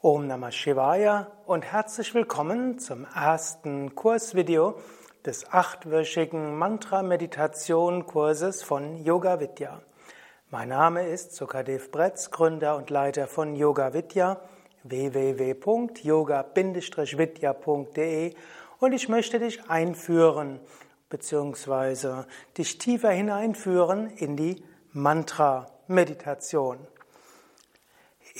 Om Namah Shivaya und herzlich willkommen zum ersten Kursvideo des achtwöchigen Mantra-Meditation-Kurses von Yoga Vidya. Mein Name ist Sukadev Bretz, Gründer und Leiter von Yoga Vidya www.yoga-vidya.de und ich möchte dich einführen bzw. dich tiefer hineinführen in die Mantra-Meditation.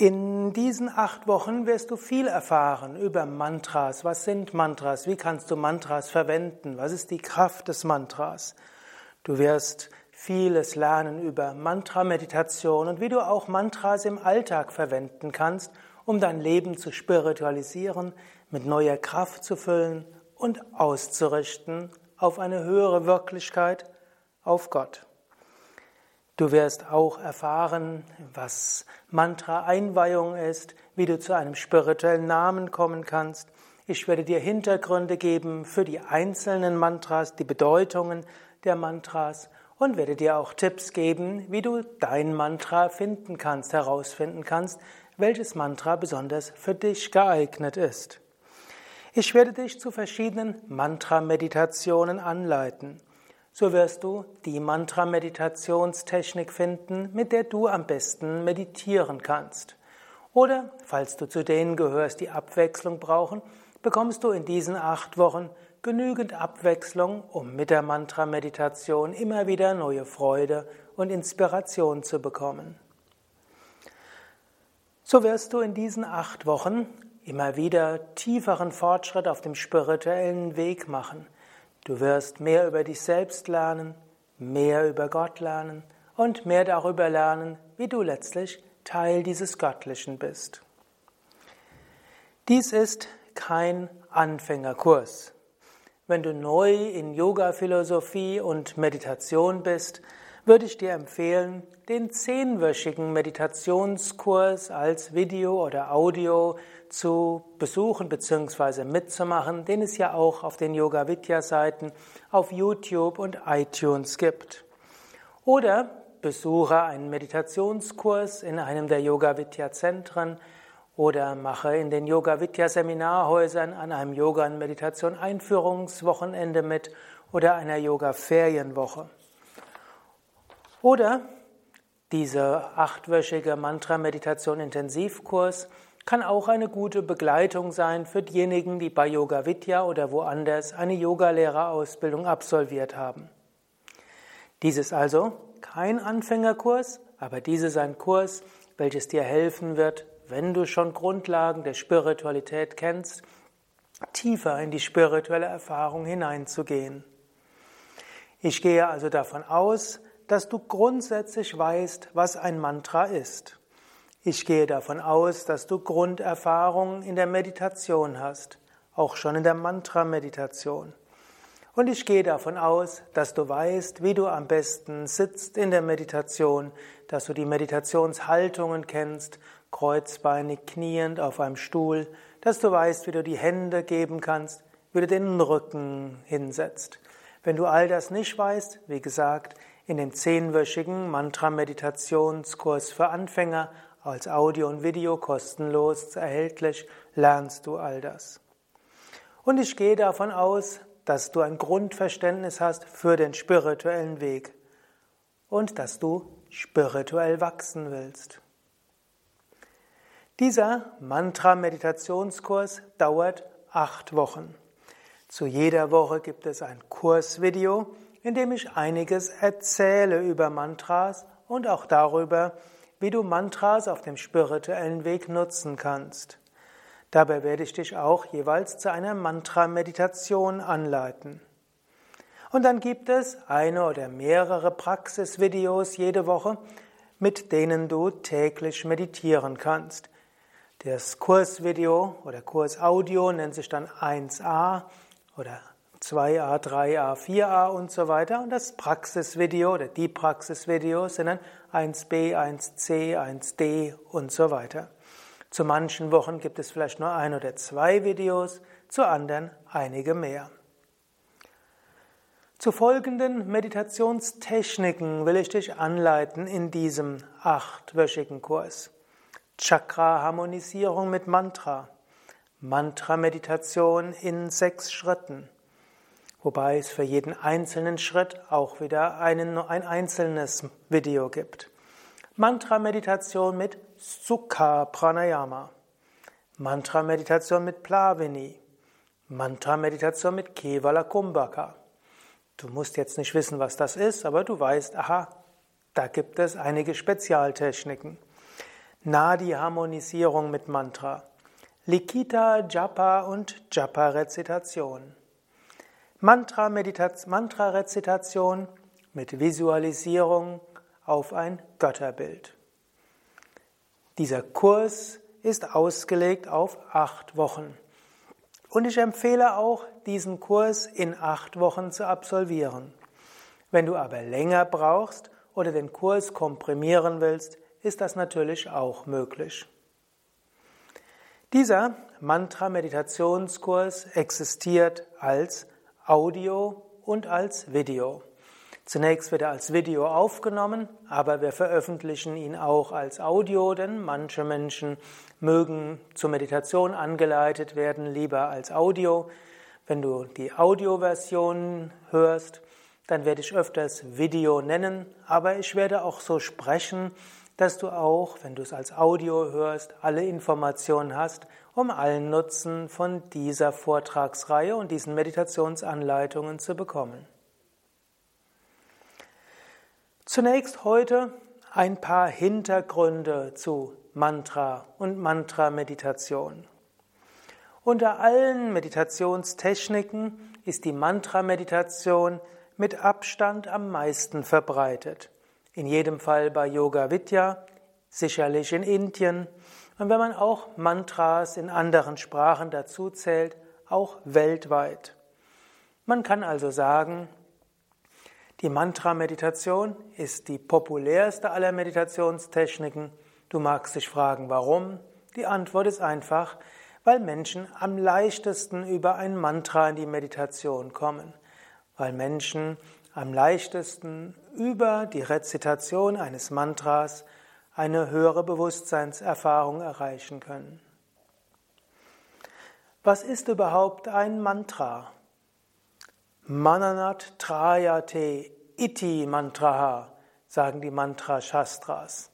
In diesen acht Wochen wirst du viel erfahren über Mantras. Was sind Mantras? Wie kannst du Mantras verwenden? Was ist die Kraft des Mantras? Du wirst vieles lernen über Mantra-Meditation und wie du auch Mantras im Alltag verwenden kannst, um dein Leben zu spiritualisieren, mit neuer Kraft zu füllen und auszurichten auf eine höhere Wirklichkeit, auf Gott. Du wirst auch erfahren, was Mantra-Einweihung ist, wie du zu einem spirituellen Namen kommen kannst. Ich werde dir Hintergründe geben für die einzelnen Mantras, die Bedeutungen der Mantras und werde dir auch Tipps geben, wie du dein Mantra finden kannst, herausfinden kannst, welches Mantra besonders für dich geeignet ist. Ich werde dich zu verschiedenen Mantra-Meditationen anleiten so wirst du die Mantra-Meditationstechnik finden, mit der du am besten meditieren kannst. Oder, falls du zu denen gehörst, die Abwechslung brauchen, bekommst du in diesen acht Wochen genügend Abwechslung, um mit der Mantra-Meditation immer wieder neue Freude und Inspiration zu bekommen. So wirst du in diesen acht Wochen immer wieder tieferen Fortschritt auf dem spirituellen Weg machen – Du wirst mehr über dich selbst lernen, mehr über Gott lernen und mehr darüber lernen, wie du letztlich Teil dieses Göttlichen bist. Dies ist kein Anfängerkurs. Wenn du neu in Yoga-Philosophie und Meditation bist, würde ich dir empfehlen, den zehnwöchigen Meditationskurs als Video oder Audio zu besuchen bzw. mitzumachen, den es ja auch auf den Yoga Vidya Seiten auf YouTube und iTunes gibt. Oder besuche einen Meditationskurs in einem der Yoga Vidya Zentren oder mache in den Yoga Vidya Seminarhäusern an einem Yoga und Meditation Einführungswochenende mit oder einer Yoga Ferienwoche. Oder diese achtwöchige Mantra-Meditation-Intensivkurs kann auch eine gute Begleitung sein für diejenigen, die bei Yoga Vidya oder woanders eine Yogalehrerausbildung absolviert haben. Dies ist also kein Anfängerkurs, aber dies ist ein Kurs, welches dir helfen wird, wenn du schon Grundlagen der Spiritualität kennst, tiefer in die spirituelle Erfahrung hineinzugehen. Ich gehe also davon aus, dass du grundsätzlich weißt, was ein Mantra ist. Ich gehe davon aus, dass du Grunderfahrungen in der Meditation hast, auch schon in der Mantra-Meditation. Und ich gehe davon aus, dass du weißt, wie du am besten sitzt in der Meditation, dass du die Meditationshaltungen kennst, kreuzbeinig kniend auf einem Stuhl, dass du weißt, wie du die Hände geben kannst, wie du den Rücken hinsetzt. Wenn du all das nicht weißt, wie gesagt, in dem zehnwöchigen Mantra-Meditationskurs für Anfänger als Audio und Video kostenlos erhältlich lernst du all das. Und ich gehe davon aus, dass du ein Grundverständnis hast für den spirituellen Weg und dass du spirituell wachsen willst. Dieser Mantra-Meditationskurs dauert acht Wochen. Zu jeder Woche gibt es ein Kursvideo, in dem ich einiges erzähle über Mantras und auch darüber, wie du Mantras auf dem spirituellen Weg nutzen kannst. Dabei werde ich dich auch jeweils zu einer Mantra-Meditation anleiten. Und dann gibt es eine oder mehrere Praxisvideos jede Woche, mit denen du täglich meditieren kannst. Das Kursvideo oder Kursaudio nennt sich dann 1a oder 2a, 3a, 4a und so weiter. Und das Praxisvideo oder die Praxisvideos sind dann 1b, 1c, 1d und so weiter. Zu manchen Wochen gibt es vielleicht nur ein oder zwei Videos, zu anderen einige mehr. Zu folgenden Meditationstechniken will ich dich anleiten in diesem achtwöchigen Kurs. Chakra-Harmonisierung mit Mantra, Mantra-Meditation in sechs Schritten, wobei es für jeden einzelnen Schritt auch wieder einen, ein einzelnes Video gibt. Mantra-Meditation mit Sukha Pranayama, Mantra-Meditation mit Plavini, Mantra-Meditation mit Kevala Kumbhaka. Du musst jetzt nicht wissen, was das ist, aber du weißt, aha, da gibt es einige Spezialtechniken. Nadi-Harmonisierung mit Mantra, Likita, Japa und Japa-Rezitation. Mantra-Rezitation mit Visualisierung auf ein Götterbild. Dieser Kurs ist ausgelegt auf acht Wochen. Und ich empfehle auch, diesen Kurs in acht Wochen zu absolvieren. Wenn du aber länger brauchst oder den Kurs komprimieren willst, ist das natürlich auch möglich. Dieser Mantra-Meditationskurs existiert als Audio und als Video. Zunächst wird er als Video aufgenommen, aber wir veröffentlichen ihn auch als Audio, denn manche Menschen mögen zur Meditation angeleitet werden, lieber als Audio. Wenn du die Audioversion hörst, dann werde ich öfters Video nennen, aber ich werde auch so sprechen, dass du auch, wenn du es als Audio hörst, alle Informationen hast, um allen Nutzen von dieser Vortragsreihe und diesen Meditationsanleitungen zu bekommen. Zunächst heute ein paar Hintergründe zu Mantra und Mantra-Meditation. Unter allen Meditationstechniken ist die Mantra-Meditation mit Abstand am meisten verbreitet. In jedem Fall bei Yoga Vidya, sicherlich in Indien und wenn man auch Mantras in anderen Sprachen dazu zählt, auch weltweit. Man kann also sagen, die Mantra-Meditation ist die populärste aller Meditationstechniken. Du magst dich fragen, warum? Die Antwort ist einfach, weil Menschen am leichtesten über ein Mantra in die Meditation kommen, weil Menschen am leichtesten über die Rezitation eines Mantras eine höhere Bewusstseinserfahrung erreichen können. Was ist überhaupt ein Mantra? Mananat Trayate Iti Mantraha, sagen die Mantra-Shastras.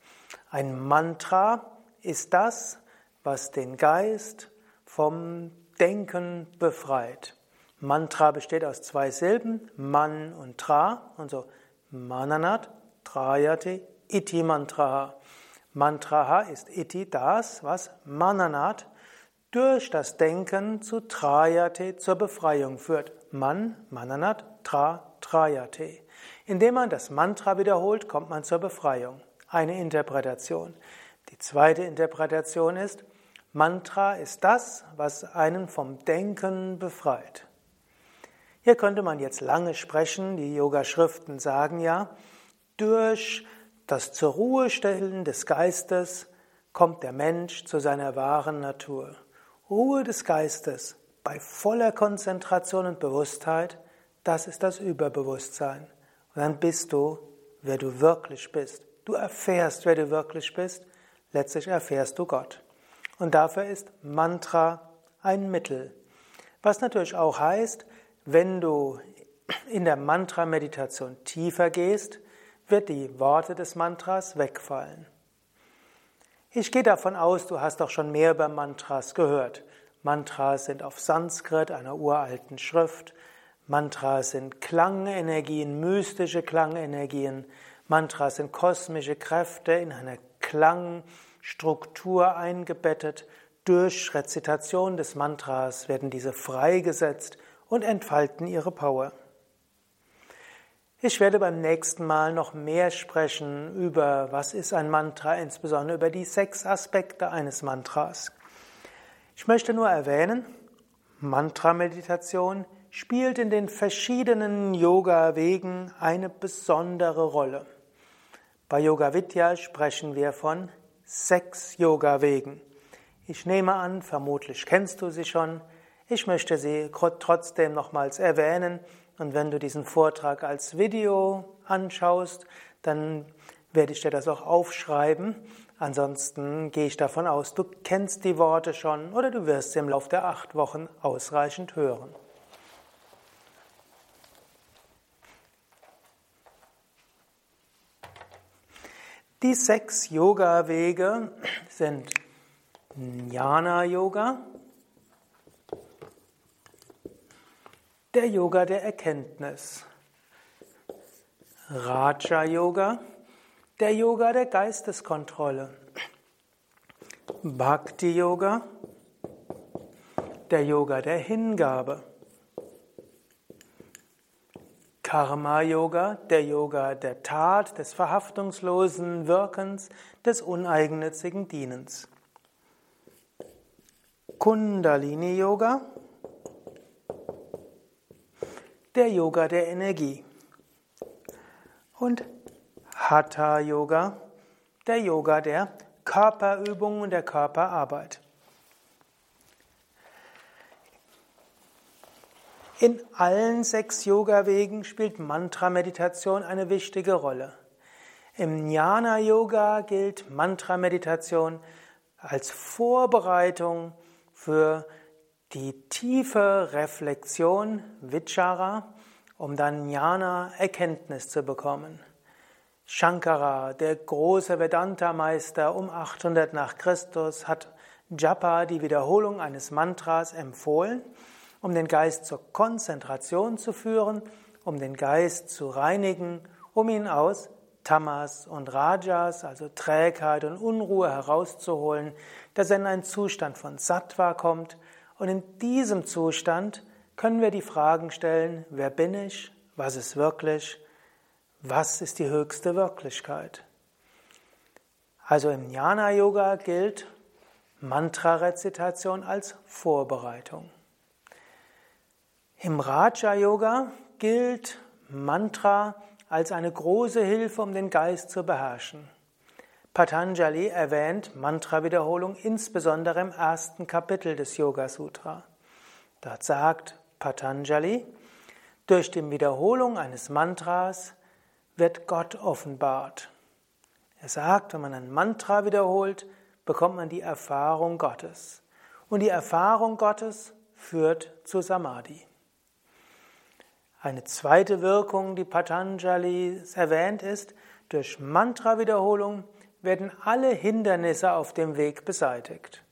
Ein Mantra ist das, was den Geist vom Denken befreit. Mantra besteht aus zwei Silben, Man und Tra, und so Mananat, Trayate, Iti Mantraha. Mantraha ist Iti das, was Mananat durch das Denken zu Trayate, zur Befreiung führt. Man, Mananat, Tra, Trayate. Indem man das Mantra wiederholt, kommt man zur Befreiung. Eine Interpretation. Die zweite Interpretation ist, Mantra ist das, was einen vom Denken befreit. Hier könnte man jetzt lange sprechen, die Yoga-Schriften sagen ja, durch das zur Ruhe stellen des Geistes kommt der Mensch zu seiner wahren Natur. Ruhe des Geistes bei voller Konzentration und Bewusstheit, das ist das Überbewusstsein. Und dann bist du, wer du wirklich bist. Du erfährst, wer du wirklich bist. Letztlich erfährst du Gott. Und dafür ist Mantra ein Mittel. Was natürlich auch heißt, wenn du in der Mantra-Meditation tiefer gehst, wird die Worte des Mantras wegfallen. Ich gehe davon aus, du hast doch schon mehr über Mantras gehört. Mantras sind auf Sanskrit, einer uralten Schrift. Mantras sind Klangenergien, mystische Klangenergien. Mantras sind kosmische Kräfte in einer Klangstruktur eingebettet. Durch Rezitation des Mantras werden diese freigesetzt und entfalten ihre Power. Ich werde beim nächsten Mal noch mehr sprechen über, was ist ein Mantra, insbesondere über die sechs Aspekte eines Mantras. Ich möchte nur erwähnen, Mantra-Meditation spielt in den verschiedenen Yoga-Wegen eine besondere Rolle. Bei Yoga Vidya sprechen wir von sechs Yoga-Wegen. Ich nehme an, vermutlich kennst du sie schon. Ich möchte sie trotzdem nochmals erwähnen und wenn du diesen Vortrag als Video anschaust, dann werde ich dir das auch aufschreiben. Ansonsten gehe ich davon aus, du kennst die Worte schon oder du wirst sie im Laufe der acht Wochen ausreichend hören. Die sechs Yoga-Wege sind Jnana-Yoga, der Yoga der Erkenntnis, Raja-Yoga, der Yoga der Geisteskontrolle, Bhakti-Yoga, der Yoga der Hingabe, Karma-Yoga, der Yoga der Tat, des verhaftungslosen Wirkens, des uneigennützigen Dienens. Kundalini-Yoga, der Yoga der Energie. Und Hatha Yoga, der Yoga der Körperübung und der Körperarbeit. In allen sechs Yoga-Wegen spielt Mantra-Meditation eine wichtige Rolle. Im Jnana-Yoga gilt Mantra-Meditation als Vorbereitung für die tiefe Reflexion, Vichara, um dann Jnana, Erkenntnis zu bekommen. Shankara, der große Vedanta-Meister um 800 nach Christus, hat Japa, die Wiederholung eines Mantras, empfohlen, um den Geist zur Konzentration zu führen, um den Geist zu reinigen, um ihn aus Tamas und Rajas, also Trägheit und Unruhe herauszuholen, dass er in einen Zustand von Sattva kommt. Und in diesem Zustand können wir die Fragen stellen, wer bin ich, was ist wirklich, was ist die höchste Wirklichkeit? Also im Jnana Yoga gilt Mantra-Rezitation als Vorbereitung. Im Raja Yoga gilt Mantra als eine große Hilfe, um den Geist zu beherrschen. Patanjali erwähnt Mantra-Wiederholung insbesondere im ersten Kapitel des Yoga Sutra. Dort sagt Patanjali, durch die Wiederholung eines Mantras wird Gott offenbart. Er sagt, wenn man ein Mantra wiederholt, bekommt man die Erfahrung Gottes. Und die Erfahrung Gottes führt zu Samadhi. Eine zweite Wirkung, die Patanjali erwähnt, ist, durch Mantra-Wiederholung werden alle Hindernisse auf dem Weg beseitigt.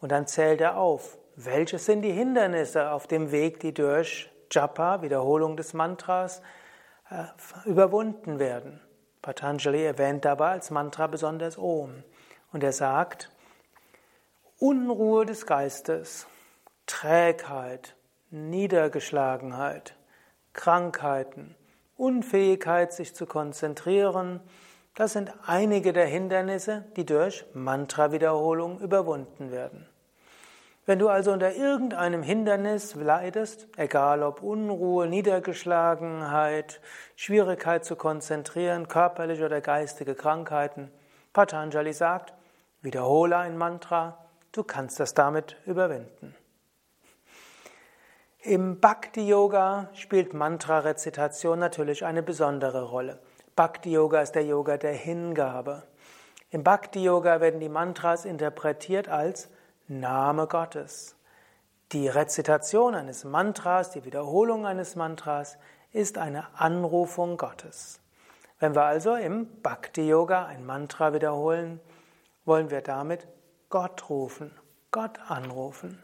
Und dann zählt er auf, welche sind die Hindernisse auf dem Weg, die durch Japa, Wiederholung des Mantras, äh, überwunden werden. Patanjali erwähnt dabei als Mantra besonders Om. Und er sagt, Unruhe des Geistes, Trägheit, Niedergeschlagenheit, Krankheiten, Unfähigkeit, sich zu konzentrieren, das sind einige der Hindernisse, die durch Mantra-Wiederholung überwunden werden. Wenn du also unter irgendeinem Hindernis leidest, egal ob Unruhe, Niedergeschlagenheit, Schwierigkeit zu konzentrieren, körperliche oder geistige Krankheiten, Patanjali sagt, wiederhole ein Mantra, du kannst das damit überwinden. Im Bhakti-Yoga spielt Mantra-Rezitation natürlich eine besondere Rolle. Bhakti-Yoga ist der Yoga der Hingabe. Im Bhakti-Yoga werden die Mantras interpretiert als Name Gottes. Die Rezitation eines Mantras, die Wiederholung eines Mantras ist eine Anrufung Gottes. Wenn wir also im Bhakti Yoga ein Mantra wiederholen, wollen wir damit Gott rufen, Gott anrufen.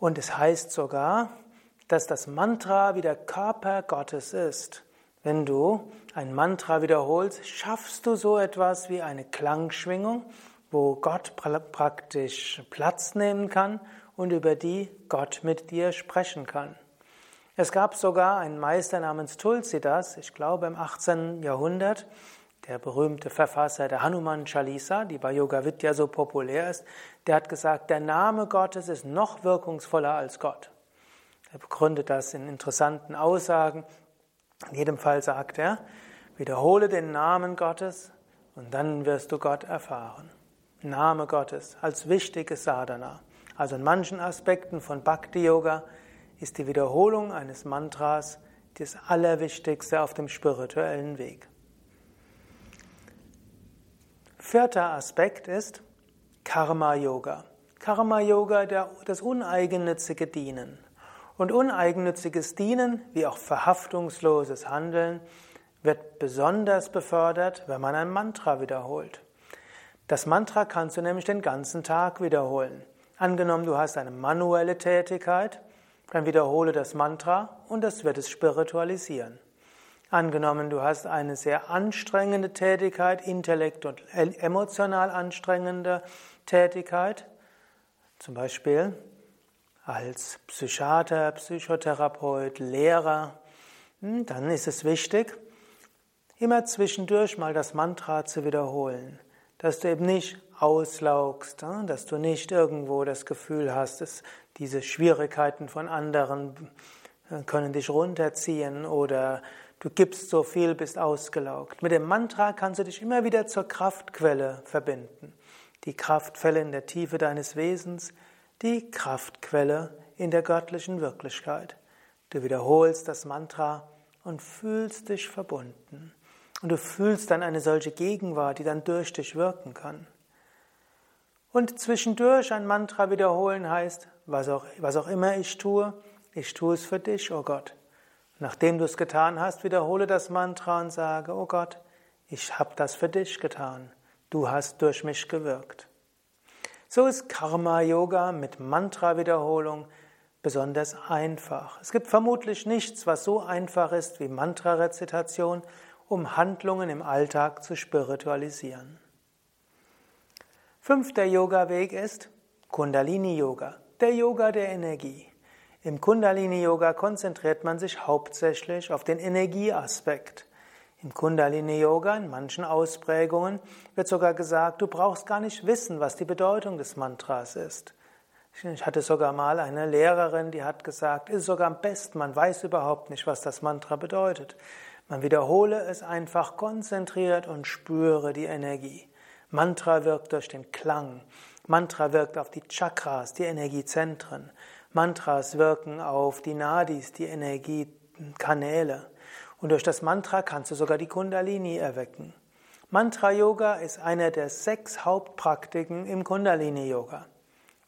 Und es heißt sogar, dass das Mantra wie der Körper Gottes ist. Wenn du ein Mantra wiederholst, schaffst du so etwas wie eine Klangschwingung, wo Gott praktisch Platz nehmen kann und über die Gott mit dir sprechen kann. Es gab sogar einen Meister namens Tulsidas, ich glaube im 18. Jahrhundert, der berühmte Verfasser der Hanuman Chalisa, die bei Yoga Vidya so populär ist, der hat gesagt, der Name Gottes ist noch wirkungsvoller als Gott. Er begründet das in interessanten Aussagen. In jedem Fall sagt er, wiederhole den Namen Gottes und dann wirst du Gott erfahren. Name Gottes als wichtiges Sadhana. Also in manchen Aspekten von Bhakti Yoga ist die Wiederholung eines Mantras das Allerwichtigste auf dem spirituellen Weg. Vierter Aspekt ist Karma Yoga. Karma Yoga, das uneigennützige Dienen. Und uneigennütziges Dienen, wie auch verhaftungsloses Handeln, wird besonders befördert, wenn man ein Mantra wiederholt. Das Mantra kannst du nämlich den ganzen Tag wiederholen. Angenommen, du hast eine manuelle Tätigkeit, dann wiederhole das Mantra und das wird es spiritualisieren. Angenommen, du hast eine sehr anstrengende Tätigkeit, intellekt und emotional anstrengende Tätigkeit, zum Beispiel als Psychiater, Psychotherapeut, Lehrer, hm, dann ist es wichtig, immer zwischendurch mal das Mantra zu wiederholen, dass du eben nicht auslaugst, hm, dass du nicht irgendwo das Gefühl hast, dass diese Schwierigkeiten von anderen äh, können dich runterziehen oder du gibst so viel, bist ausgelaugt. Mit dem Mantra kannst du dich immer wieder zur Kraftquelle verbinden. Die Kraftquelle in der Tiefe deines Wesens, die Kraftquelle in der göttlichen Wirklichkeit. Du wiederholst das Mantra und fühlst dich verbunden. Und du fühlst dann eine solche Gegenwart, die dann durch dich wirken kann. Und zwischendurch ein Mantra wiederholen heißt, was auch, was auch immer ich tue, ich tue es für dich, oh Gott. Nachdem du es getan hast, wiederhole das Mantra und sage, oh Gott, ich habe das für dich getan. Du hast durch mich gewirkt. So ist Karma Yoga mit Mantra-Wiederholung besonders einfach. Es gibt vermutlich nichts, was so einfach ist wie Mantra-Rezitation, um Handlungen im Alltag zu spiritualisieren. Fünfter Yoga-Weg ist Kundalini-Yoga, der Yoga der Energie. Im Kundalini-Yoga konzentriert man sich hauptsächlich auf den Energieaspekt. Im Kundalini-Yoga, in manchen Ausprägungen, wird sogar gesagt, du brauchst gar nicht wissen, was die Bedeutung des Mantras ist. Ich hatte sogar mal eine Lehrerin, die hat gesagt, es ist sogar am besten, man weiß überhaupt nicht, was das Mantra bedeutet. Man wiederhole es einfach konzentriert und spüre die Energie. Mantra wirkt durch den Klang. Mantra wirkt auf die Chakras, die Energiezentren. Mantras wirken auf die Nadis, die Energiekanäle. Und durch das Mantra kannst du sogar die Kundalini erwecken. Mantra-Yoga ist einer der sechs Hauptpraktiken im Kundalini-Yoga.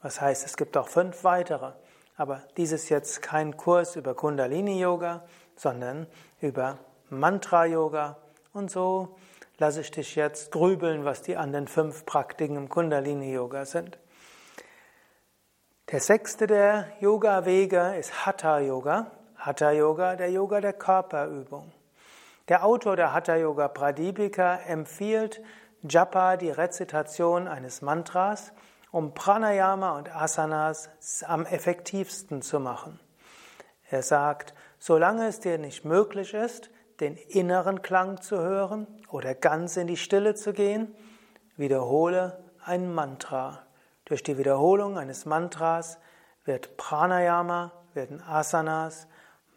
Was heißt, es gibt auch fünf weitere. Aber dies ist jetzt kein Kurs über Kundalini-Yoga, sondern über Mantra-Yoga. Und so lasse ich dich jetzt grübeln, was die anderen fünf Praktiken im Kundalini-Yoga sind. Der sechste der Yoga-Wege ist Hatha-Yoga. Hatha-Yoga, der Yoga der Körperübung. Der Autor der Hatha-Yoga Pradipika empfiehlt Japa, die Rezitation eines Mantras, um Pranayama und Asanas am effektivsten zu machen. Er sagt, solange es dir nicht möglich ist, den inneren Klang zu hören oder ganz in die Stille zu gehen, wiederhole ein Mantra. Durch die Wiederholung eines Mantras wird Pranayama, werden Asanas,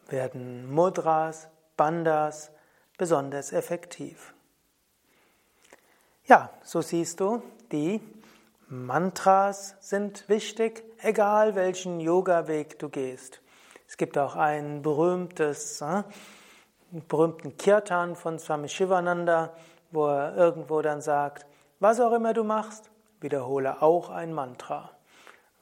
werden Mudras, Bandas besonders effektiv. Ja, so siehst du, die Mantras sind wichtig, egal welchen Yoga-Weg du gehst. Es gibt auch ein berühmtes äh, berühmten Kirtan von Swami Shivananda, wo er irgendwo dann sagt, was auch immer du machst, wiederhole auch ein Mantra.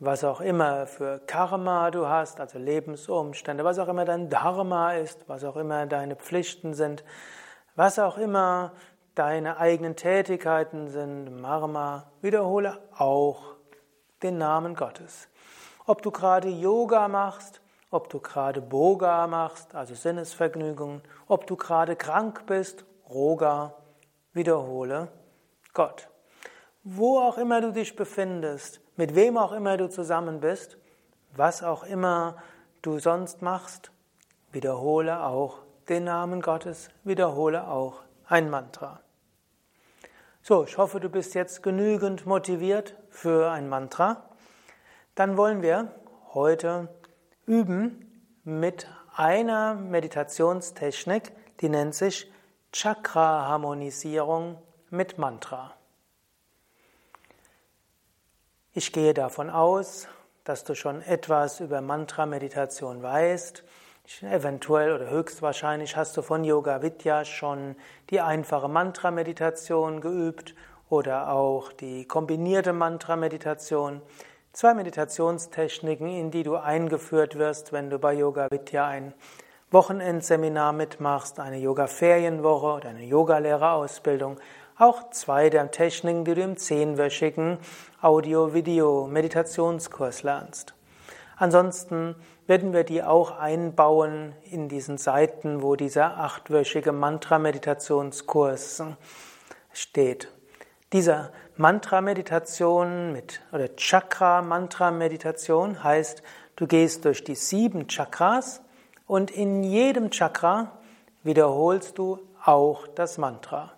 Was auch immer für Karma du hast, also Lebensumstände, was auch immer dein Dharma ist, was auch immer deine Pflichten sind, was auch immer deine eigenen Tätigkeiten sind, Marma, wiederhole auch den Namen Gottes. Ob du gerade Yoga machst ob du gerade Boga machst, also Sinnesvergnügungen, ob du gerade krank bist, Roga, wiederhole Gott. Wo auch immer du dich befindest, mit wem auch immer du zusammen bist, was auch immer du sonst machst, wiederhole auch den Namen Gottes, wiederhole auch ein Mantra. So, ich hoffe, du bist jetzt genügend motiviert für ein Mantra. Dann wollen wir heute üben mit einer Meditationstechnik, die nennt sich Chakra-Harmonisierung mit Mantra. Ich gehe davon aus, dass du schon etwas über Mantra-Meditation weißt. Eventuell oder höchstwahrscheinlich hast du von Yoga Vidya schon die einfache Mantra-Meditation geübt oder auch die kombinierte Mantra-Meditation. Zwei Meditationstechniken, in die du eingeführt wirst, wenn du bei Yoga Vidya ein Wochenendseminar mitmachst, eine Yoga-Ferienwoche oder eine Yogalehrerausbildung. Auch zwei der Techniken, die du im zehnwöchigen Audio-Video-Meditationskurs lernst. Ansonsten werden wir die auch einbauen in diesen Seiten, wo dieser achtwöchige Mantra-Meditationskurs steht. Dieser Mantra-Meditation mit oder Chakra-Mantra-Meditation heißt, du gehst durch die sieben Chakras und in jedem Chakra wiederholst du auch das Mantra.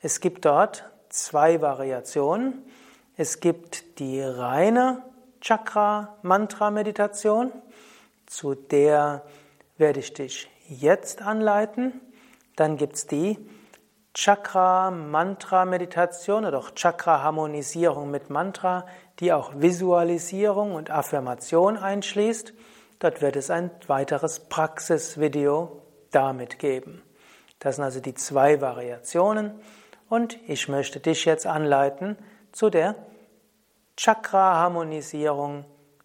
Es gibt dort zwei Variationen. Es gibt die reine Chakra-Mantra-Meditation, zu der werde ich dich jetzt anleiten. Dann gibt es die Chakra-Mantra-Meditation oder auch Chakra-Harmonisierung mit Mantra, die auch Visualisierung und Affirmation einschließt. Dort wird es ein weiteres Praxisvideo damit geben. Das sind also die zwei Variationen und ich möchte dich jetzt anleiten zu der Chakra-Harmonisierung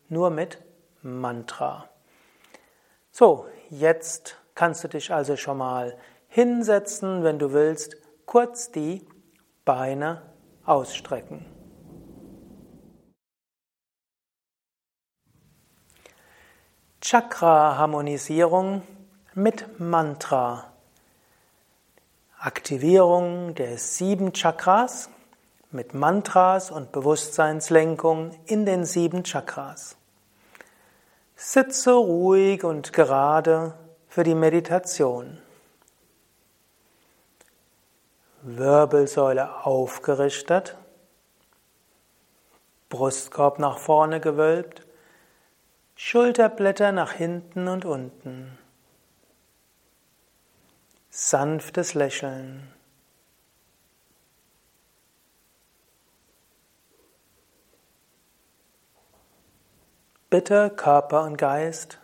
nur mit Mantra. So, jetzt kannst du dich also schon mal hinsetzen, wenn du willst, kurz die Beine ausstrecken. Chakra-Harmonisierung mit Mantra. Aktivierung der sieben Chakras mit Mantras und Bewusstseinslenkung in den sieben Chakras. Sitze ruhig und gerade für die Meditation. Wirbelsäule aufgerichtet, Brustkorb nach vorne gewölbt, Schulterblätter nach hinten und unten. Sanftes Lächeln. Bitte Körper und Geist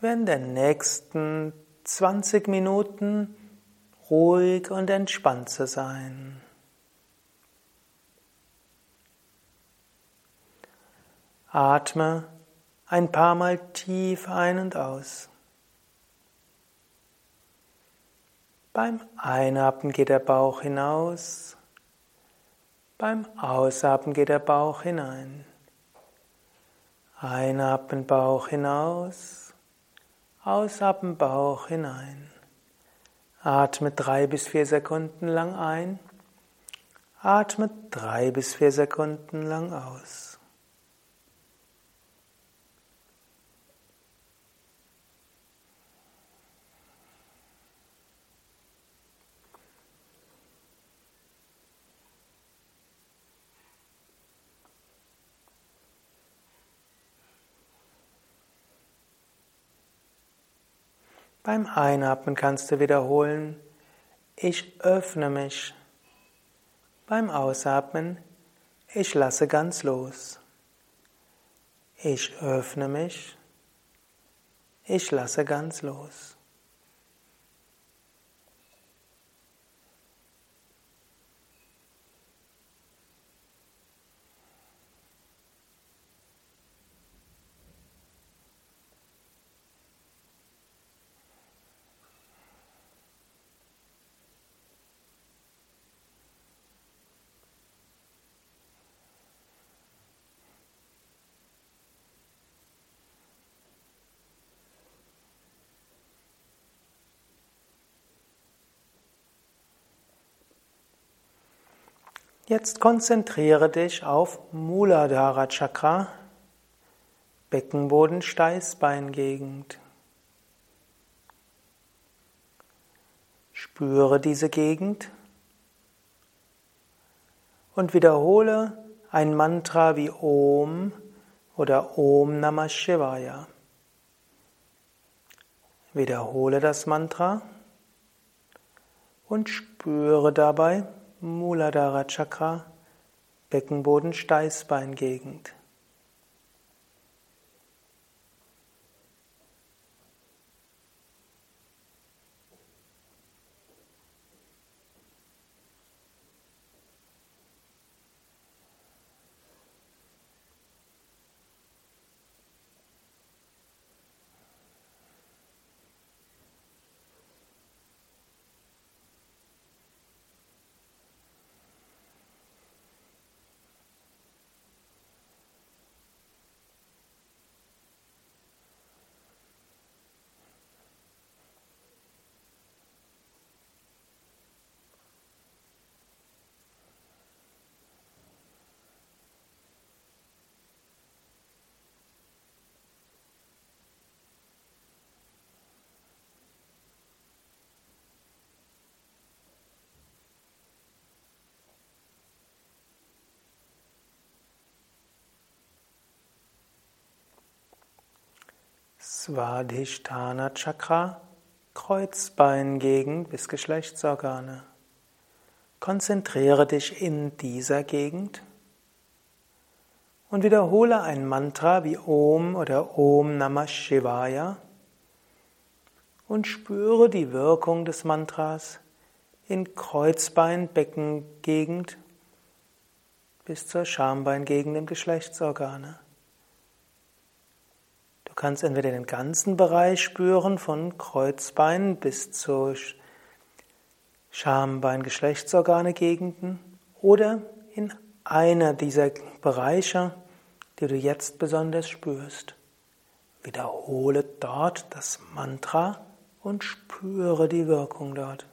während der nächsten 20 Minuten ruhig und entspannt zu sein. Atme ein paar Mal tief ein und aus. Beim Einatmen geht der Bauch hinaus, beim Ausatmen geht der Bauch hinein. Einatmen Bauch hinaus, ausatmen Bauch hinein. Atme drei bis vier Sekunden lang ein, atme drei bis vier Sekunden lang aus. Beim Einatmen kannst du wiederholen, ich öffne mich. Beim Ausatmen, ich lasse ganz los. Ich öffne mich. Ich lasse ganz los. Jetzt konzentriere dich auf Muladhara Chakra, Beckenboden, Steißbeingegend. Spüre diese Gegend und wiederhole ein Mantra wie Om oder Om Namah Shivaya. Wiederhole das Mantra und spüre dabei, Muladhara Chakra, Beckenboden, Svadhisthana Chakra, Kreuzbeingegend bis Geschlechtsorgane. Konzentriere dich in dieser Gegend und wiederhole ein Mantra wie Om oder Om Namah Shivaya und spüre die Wirkung des Mantras in Kreuzbeinbeckengegend bis zur Schambeingegend im Geschlechtsorgane. Kannst entweder den ganzen Bereich spüren, von Kreuzbein bis zu Schambein-Geschlechtsorgane-Gegenden oder in einer dieser Bereiche, die du jetzt besonders spürst. Wiederhole dort das Mantra und spüre die Wirkung dort.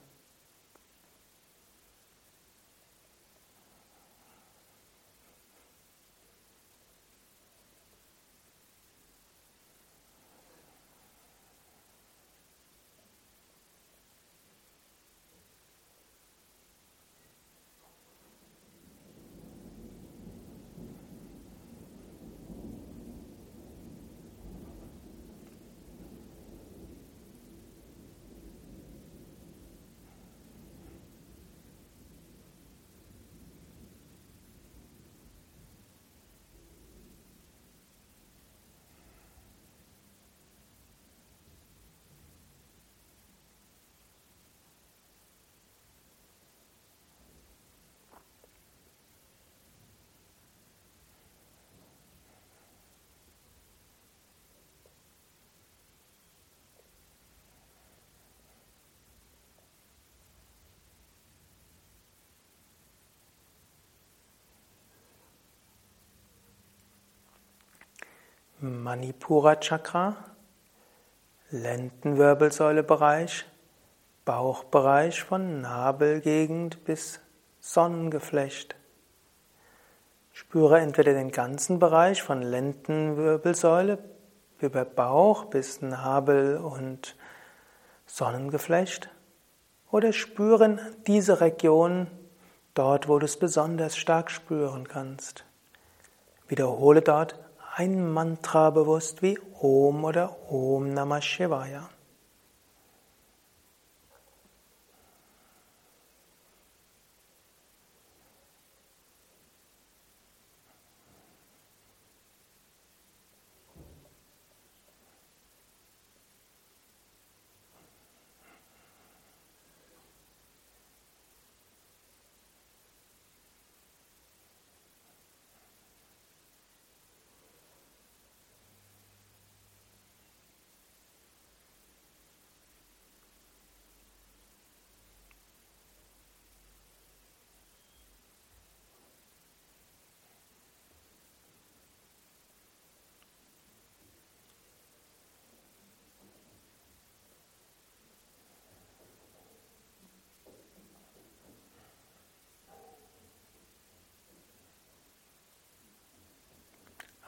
Manipura Chakra, Lendenwirbelsäulebereich, Bauchbereich von Nabelgegend bis Sonnengeflecht. Spüre entweder den ganzen Bereich von Lendenwirbelsäule über Bauch bis Nabel und Sonnengeflecht oder spüren diese Region dort, wo du es besonders stark spüren kannst. Wiederhole dort ein Mantra bewusst wie Om oder Om Namah Shivaya.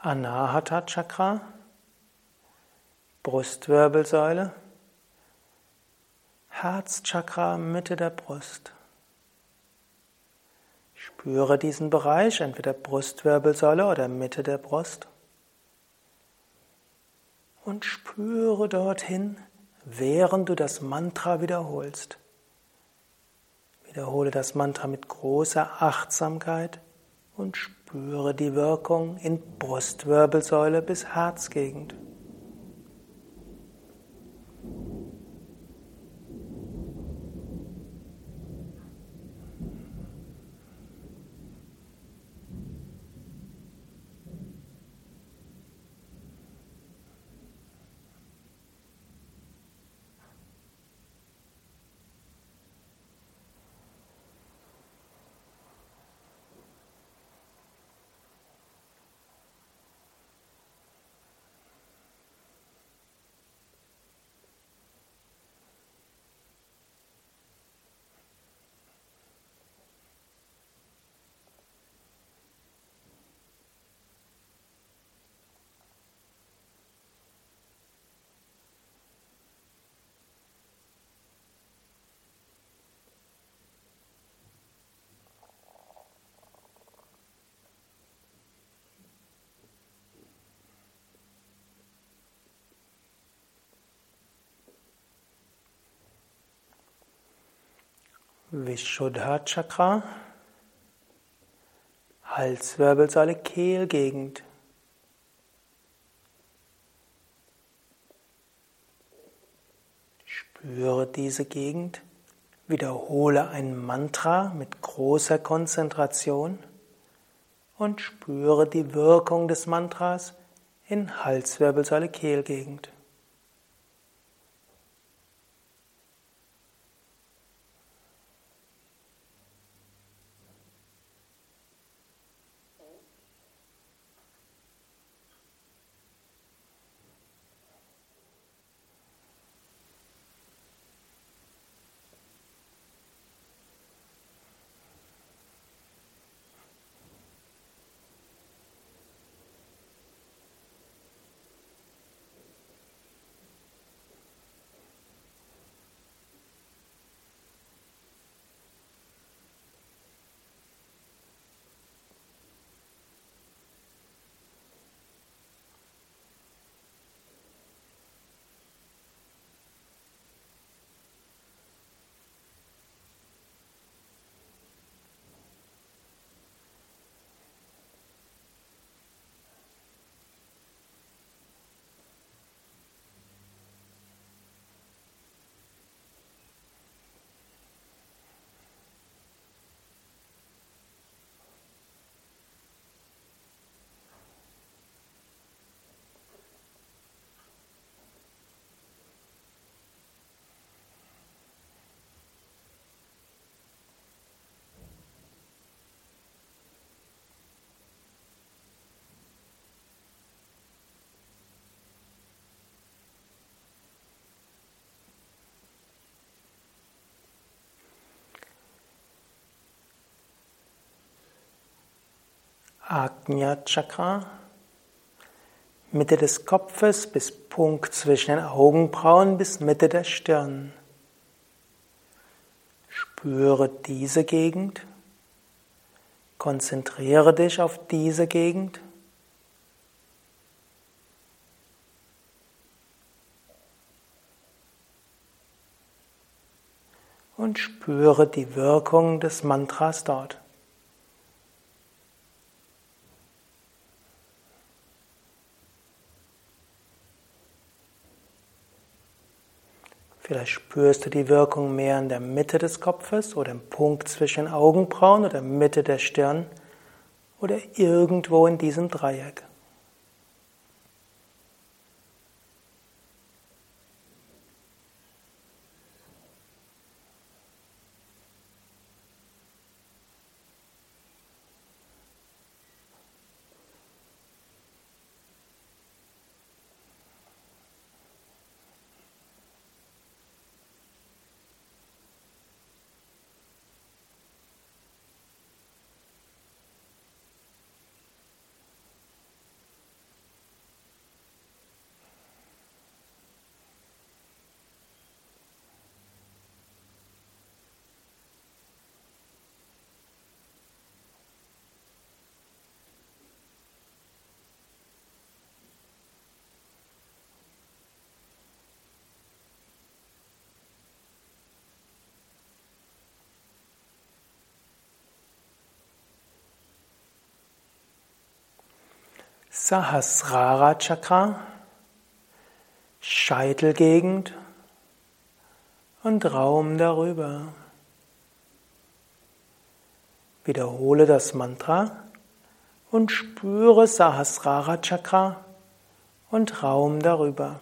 Anahata Chakra, Brustwirbelsäule, Herzchakra Mitte der Brust. Spüre diesen Bereich, entweder Brustwirbelsäule oder Mitte der Brust. Und spüre dorthin, während du das Mantra wiederholst. Wiederhole das Mantra mit großer Achtsamkeit und spüre die Wirkung in Brustwirbelsäule bis Herzgegend. Vishuddha Chakra, Halswirbelsäule, Kehlgegend. Spüre diese Gegend, wiederhole ein Mantra mit großer Konzentration und spüre die Wirkung des Mantras in Halswirbelsäule, Kehlgegend. Ajna Chakra, Mitte des Kopfes bis Punkt zwischen den Augenbrauen bis Mitte der Stirn. Spüre diese Gegend. Konzentriere dich auf diese Gegend. Und spüre die Wirkung des Mantras dort. Vielleicht spürst du die Wirkung mehr in der Mitte des Kopfes oder im Punkt zwischen Augenbrauen oder Mitte der Stirn oder irgendwo in diesem Dreieck. Sahasrara Chakra, Scheitelgegend und Raum darüber. Wiederhole das Mantra und spüre Sahasrara Chakra und Raum darüber.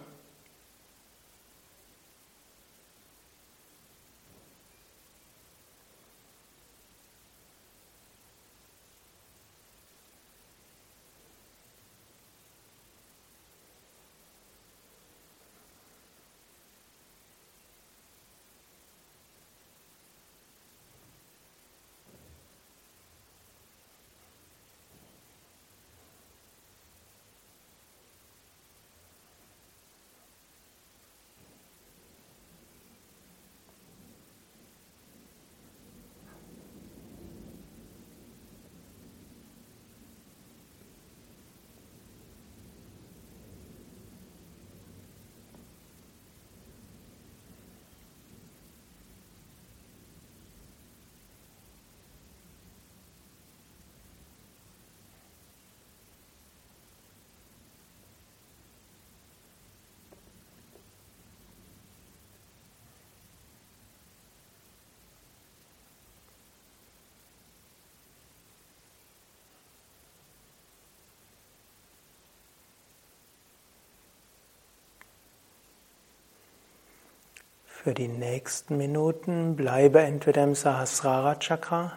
Für die nächsten Minuten bleibe entweder im Sahasrara Chakra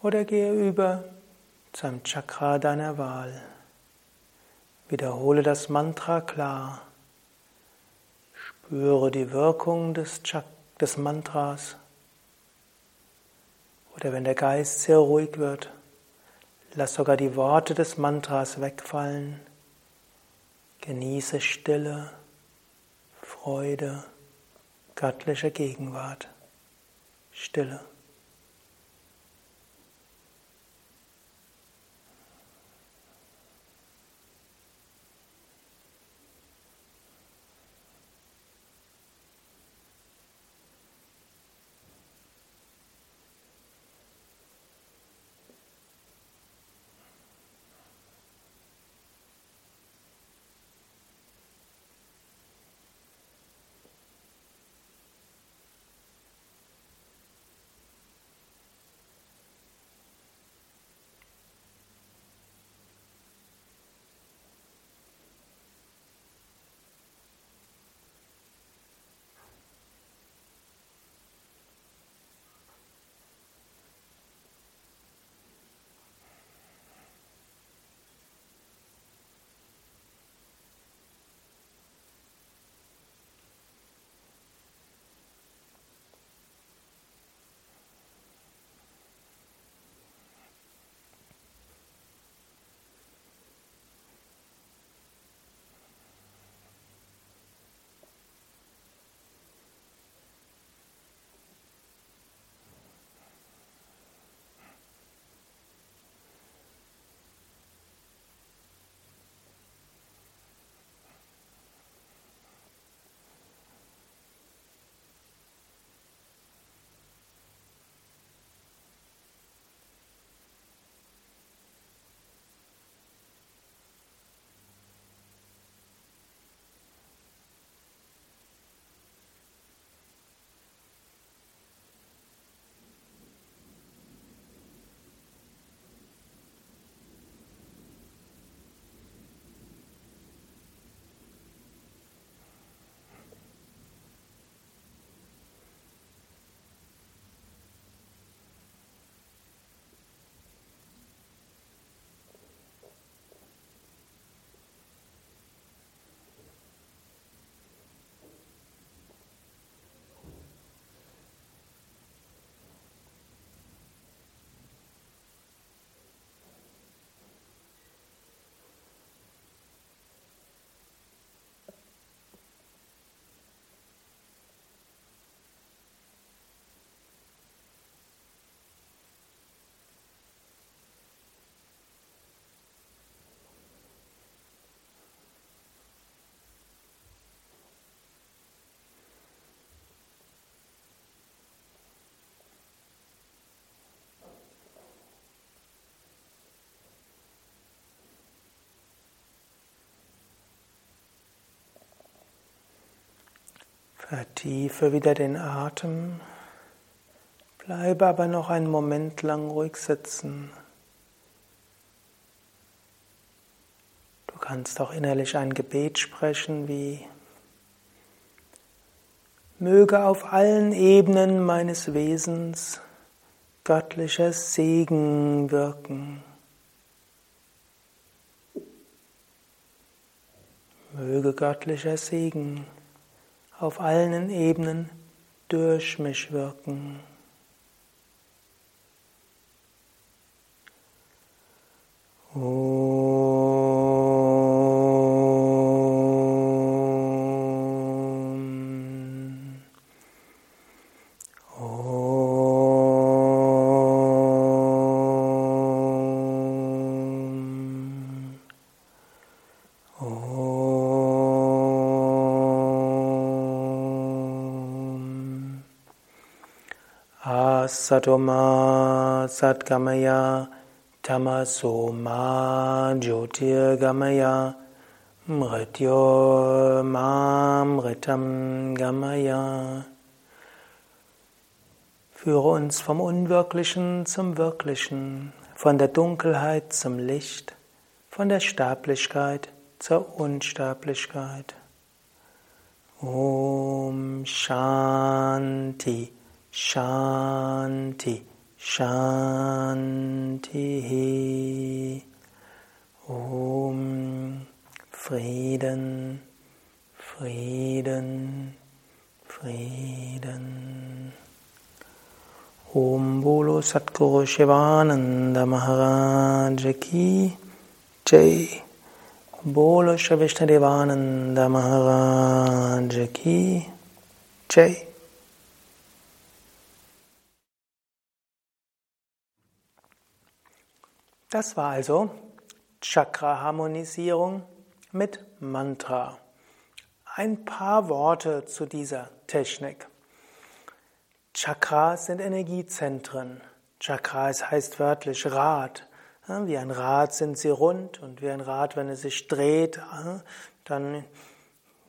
oder gehe über zum Chakra deiner Wahl. Wiederhole das Mantra klar. Spüre die Wirkung des, Chak des Mantras. Oder wenn der Geist sehr ruhig wird, lass sogar die Worte des Mantras wegfallen. Genieße Stille, Freude göttliche Gegenwart, Stille. Vertiefe wieder den Atem, bleibe aber noch einen Moment lang ruhig sitzen. Du kannst auch innerlich ein Gebet sprechen wie Möge auf allen Ebenen meines Wesens göttlicher Segen wirken. Möge göttlicher Segen wirken auf allen Ebenen durch mich wirken. Oh. Satoma Satgamaya Tamasoma Jyotirgamaya Mrityo Mamritam Gamaya Führe uns vom Unwirklichen zum Wirklichen, von der Dunkelheit zum Licht, von der Sterblichkeit zur Unsterblichkeit. Om Shanti Shanti Shanti Om Frieden Frieden Frieden Om Bolo Satguru Shivananda Maharaj Ki Jai. Bolo Shri Devananda Maharaj Ki Jai. Das war also Chakra-Harmonisierung mit Mantra. Ein paar Worte zu dieser Technik. Chakras sind Energiezentren. Chakras heißt wörtlich Rad. Wie ein Rad sind sie rund und wie ein Rad, wenn es sich dreht, dann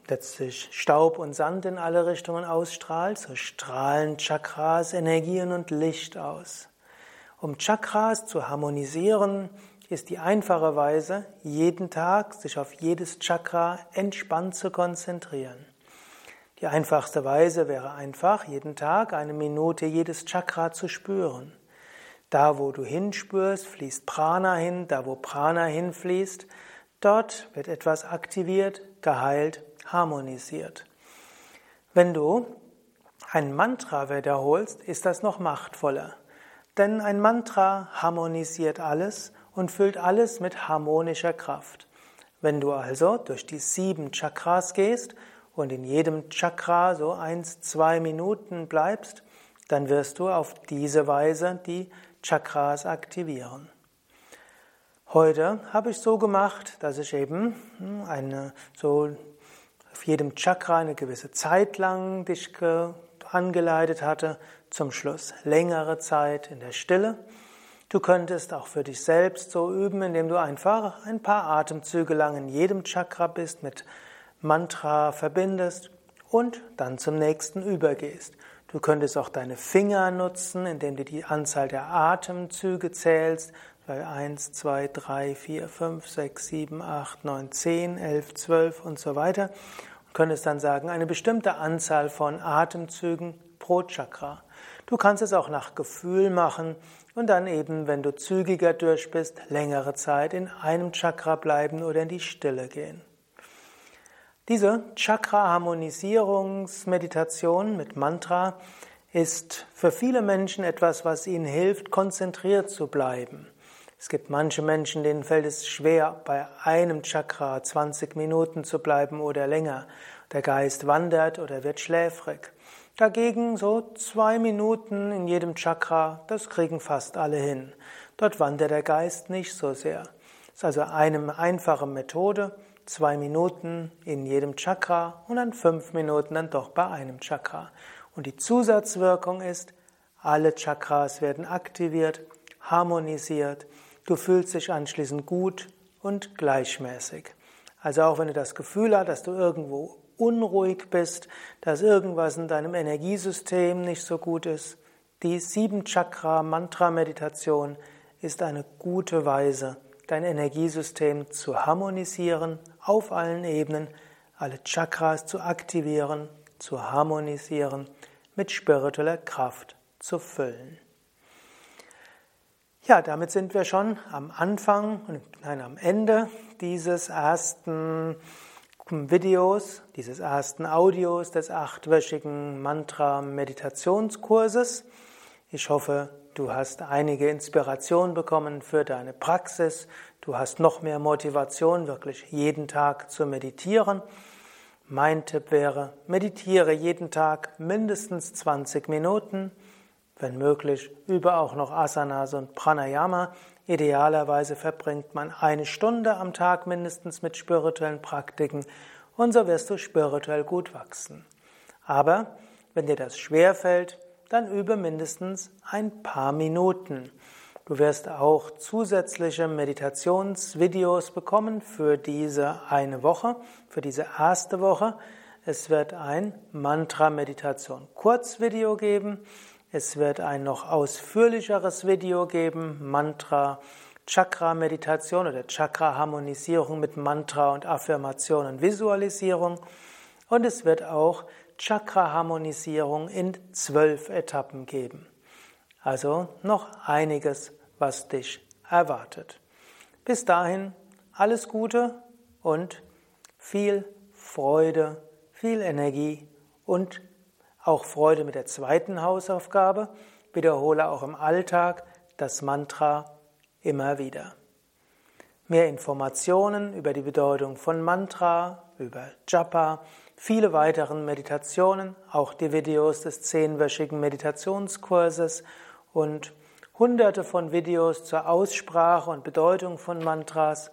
letztlich Staub und Sand in alle Richtungen ausstrahlt, so strahlen Chakras Energien und Licht aus. Um Chakras zu harmonisieren, ist die einfache Weise, jeden Tag sich auf jedes Chakra entspannt zu konzentrieren. Die einfachste Weise wäre einfach, jeden Tag eine Minute jedes Chakra zu spüren. Da, wo du hinspürst, fließt Prana hin, da, wo Prana hinfließt, dort wird etwas aktiviert, geheilt, harmonisiert. Wenn du ein Mantra wiederholst, ist das noch machtvoller. Denn ein Mantra harmonisiert alles und füllt alles mit harmonischer Kraft. Wenn du also durch die sieben Chakras gehst und in jedem Chakra so eins, zwei Minuten bleibst, dann wirst du auf diese Weise die Chakras aktivieren. Heute habe ich so gemacht, dass ich eben hm, eine, so auf jedem Chakra eine gewisse Zeit lang dich angeleitet hatte, zum Schluss längere Zeit in der Stille. Du könntest auch für dich selbst so üben, indem du einfach ein paar Atemzüge lang in jedem Chakra bist, mit Mantra verbindest und dann zum nächsten übergehst. Du könntest auch deine Finger nutzen, indem du die Anzahl der Atemzüge zählst. 1, 2, 3, 4, 5, 6, 7, 8, 9, 10, 11, 12 und so weiter. Könntest dann sagen, eine bestimmte Anzahl von Atemzügen pro Chakra. Du kannst es auch nach Gefühl machen und dann eben, wenn du zügiger durch bist, längere Zeit in einem Chakra bleiben oder in die Stille gehen. Diese Chakra-Harmonisierungsmeditation mit Mantra ist für viele Menschen etwas, was ihnen hilft, konzentriert zu bleiben. Es gibt manche Menschen, denen fällt es schwer, bei einem Chakra 20 Minuten zu bleiben oder länger. Der Geist wandert oder wird schläfrig. Dagegen so zwei Minuten in jedem Chakra, das kriegen fast alle hin. Dort wandert der Geist nicht so sehr. Das ist also eine einfache Methode, zwei Minuten in jedem Chakra und dann fünf Minuten dann doch bei einem Chakra. Und die Zusatzwirkung ist, alle Chakras werden aktiviert, harmonisiert, du fühlst dich anschließend gut und gleichmäßig. Also auch wenn du das Gefühl hast, dass du irgendwo unruhig bist, dass irgendwas in deinem Energiesystem nicht so gut ist, die sieben Chakra Mantra Meditation ist eine gute Weise, dein Energiesystem zu harmonisieren auf allen Ebenen, alle Chakras zu aktivieren, zu harmonisieren, mit spiritueller Kraft zu füllen. Ja, damit sind wir schon am Anfang nein, am Ende dieses ersten Videos, dieses ersten Audios des achtwöchigen Mantra-Meditationskurses. Ich hoffe, Du hast einige Inspiration bekommen für deine Praxis. Du hast noch mehr Motivation, wirklich jeden Tag zu meditieren. Mein Tipp wäre, meditiere jeden Tag mindestens 20 Minuten. Wenn möglich, übe auch noch Asanas und Pranayama. Idealerweise verbringt man eine Stunde am Tag mindestens mit spirituellen Praktiken und so wirst du spirituell gut wachsen. Aber wenn dir das schwerfällt, dann übe mindestens ein paar Minuten. Du wirst auch zusätzliche Meditationsvideos bekommen für diese eine Woche, für diese erste Woche. Es wird ein Mantra-Meditation Kurzvideo geben. Es wird ein noch ausführlicheres Video geben, Mantra Chakra-Meditation oder Chakra-Harmonisierung mit Mantra und Affirmation und Visualisierung. Und es wird auch Chakra-Harmonisierung in zwölf Etappen geben. Also noch einiges, was dich erwartet. Bis dahin alles Gute und viel Freude, viel Energie und auch Freude mit der zweiten Hausaufgabe. Wiederhole auch im Alltag das Mantra immer wieder. Mehr Informationen über die Bedeutung von Mantra, über Japa, viele weiteren Meditationen, auch die Videos des zehnwöchigen Meditationskurses und hunderte von Videos zur Aussprache und Bedeutung von Mantras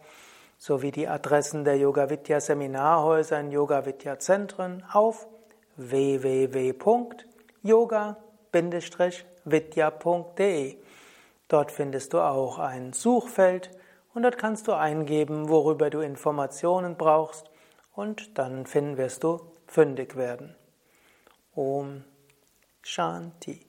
sowie die Adressen der Yoga Vidya Seminarhäuser in Yoga Vidya Zentren auf www.yoga-vidya.de. Dort findest du auch ein Suchfeld und dort kannst du eingeben, worüber du Informationen brauchst und dann finden wirst du fündig werden. Om Shanti.